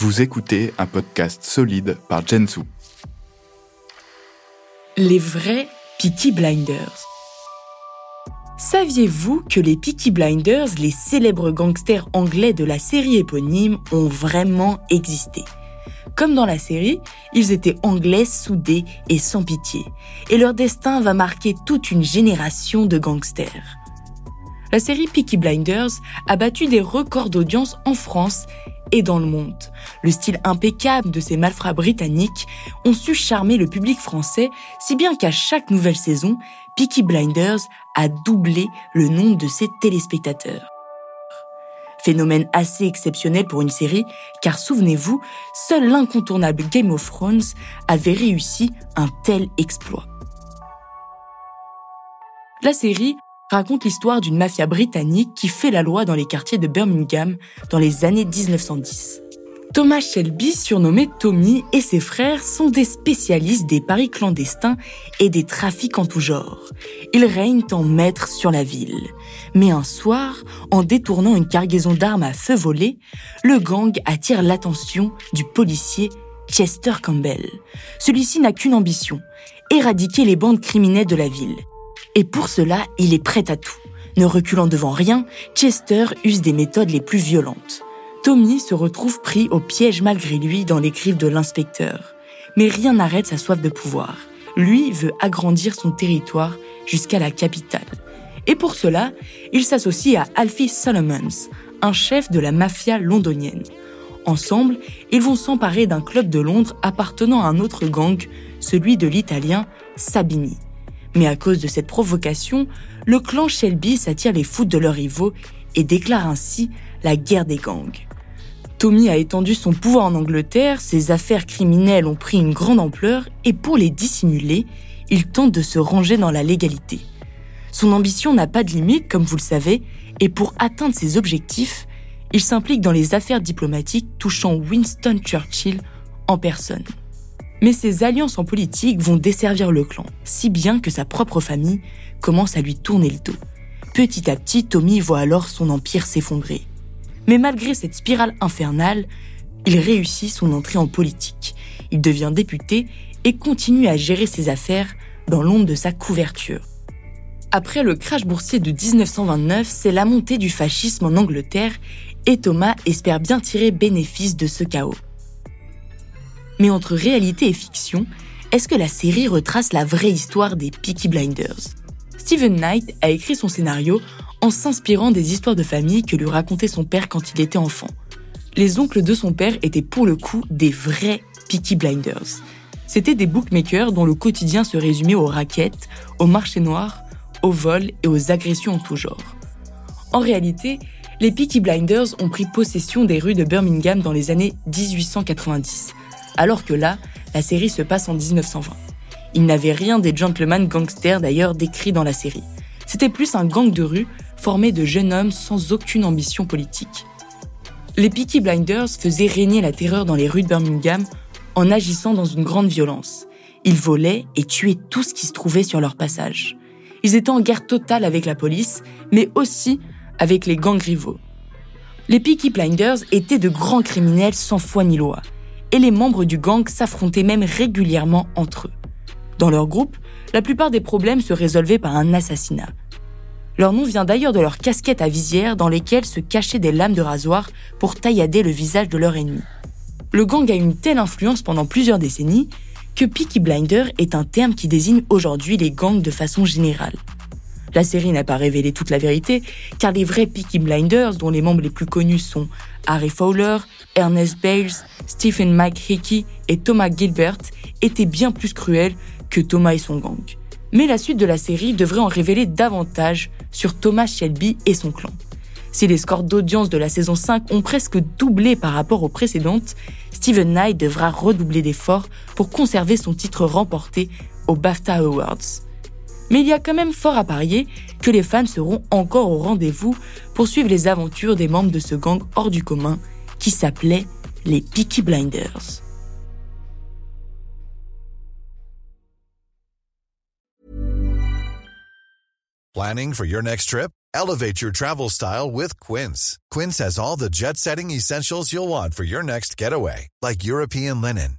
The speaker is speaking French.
Vous écoutez un podcast solide par Jensu. Les vrais Peaky Blinders. Saviez-vous que les Peaky Blinders, les célèbres gangsters anglais de la série éponyme, ont vraiment existé? Comme dans la série, ils étaient anglais soudés et sans pitié, et leur destin va marquer toute une génération de gangsters. La série Peaky Blinders a battu des records d'audience en France et dans le monde. Le style impeccable de ces malfrats britanniques ont su charmer le public français, si bien qu'à chaque nouvelle saison, Peaky Blinders a doublé le nombre de ses téléspectateurs. Phénomène assez exceptionnel pour une série, car souvenez-vous, seul l'incontournable Game of Thrones avait réussi un tel exploit. La série raconte l'histoire d'une mafia britannique qui fait la loi dans les quartiers de Birmingham dans les années 1910. Thomas Shelby, surnommé Tommy, et ses frères sont des spécialistes des paris clandestins et des trafics en tout genre. Ils règnent en maître sur la ville. Mais un soir, en détournant une cargaison d'armes à feu volé, le gang attire l'attention du policier Chester Campbell. Celui-ci n'a qu'une ambition, éradiquer les bandes criminelles de la ville. Et pour cela, il est prêt à tout. Ne reculant devant rien, Chester use des méthodes les plus violentes. Tommy se retrouve pris au piège malgré lui dans les griffes de l'inspecteur. Mais rien n'arrête sa soif de pouvoir. Lui veut agrandir son territoire jusqu'à la capitale. Et pour cela, il s'associe à Alfie Solomons, un chef de la mafia londonienne. Ensemble, ils vont s'emparer d'un club de Londres appartenant à un autre gang, celui de l'italien Sabini. Mais à cause de cette provocation, le clan Shelby s'attire les foudres de leurs rivaux et déclare ainsi la guerre des gangs. Tommy a étendu son pouvoir en Angleterre, ses affaires criminelles ont pris une grande ampleur et pour les dissimuler, il tente de se ranger dans la légalité. Son ambition n'a pas de limite, comme vous le savez, et pour atteindre ses objectifs, il s'implique dans les affaires diplomatiques touchant Winston Churchill en personne. Mais ses alliances en politique vont desservir le clan, si bien que sa propre famille commence à lui tourner le dos. Petit à petit, Tommy voit alors son empire s'effondrer. Mais malgré cette spirale infernale, il réussit son entrée en politique. Il devient député et continue à gérer ses affaires dans l'ombre de sa couverture. Après le crash boursier de 1929, c'est la montée du fascisme en Angleterre et Thomas espère bien tirer bénéfice de ce chaos. Mais entre réalité et fiction, est-ce que la série retrace la vraie histoire des Peaky Blinders? Stephen Knight a écrit son scénario en s'inspirant des histoires de famille que lui racontait son père quand il était enfant. Les oncles de son père étaient pour le coup des vrais Peaky Blinders. C'étaient des bookmakers dont le quotidien se résumait aux raquettes, au marché noir, aux vols et aux agressions en tout genre. En réalité, les Peaky Blinders ont pris possession des rues de Birmingham dans les années 1890 alors que là, la série se passe en 1920. Il n'avait rien des gentlemen gangsters d'ailleurs décrits dans la série. C'était plus un gang de rue formé de jeunes hommes sans aucune ambition politique. Les Peaky Blinders faisaient régner la terreur dans les rues de Birmingham en agissant dans une grande violence. Ils volaient et tuaient tout ce qui se trouvait sur leur passage. Ils étaient en guerre totale avec la police, mais aussi avec les gangs rivaux. Les Peaky Blinders étaient de grands criminels sans foi ni loi et les membres du gang s'affrontaient même régulièrement entre eux. Dans leur groupe, la plupart des problèmes se résolvaient par un assassinat. Leur nom vient d'ailleurs de leurs casquettes à visière dans lesquelles se cachaient des lames de rasoir pour taillader le visage de leur ennemi. Le gang a une telle influence pendant plusieurs décennies que Peaky Blinder est un terme qui désigne aujourd'hui les gangs de façon générale. La série n'a pas révélé toute la vérité, car les vrais Peaky Blinders, dont les membres les plus connus sont Harry Fowler, Ernest Bales, Stephen Hickey et Thomas Gilbert, étaient bien plus cruels que Thomas et son gang. Mais la suite de la série devrait en révéler davantage sur Thomas Shelby et son clan. Si les scores d'audience de la saison 5 ont presque doublé par rapport aux précédentes, Steven Knight devra redoubler d'efforts pour conserver son titre remporté aux BAFTA Awards. Mais il y a quand même fort à parier que les fans seront encore au rendez-vous pour suivre les aventures des membres de ce gang hors du commun qui s'appelait les Peaky Blinders. Planning for your next trip? Elevate your travel style with Quince. Quince has all the jet-setting essentials you'll want for your next getaway, like European linen,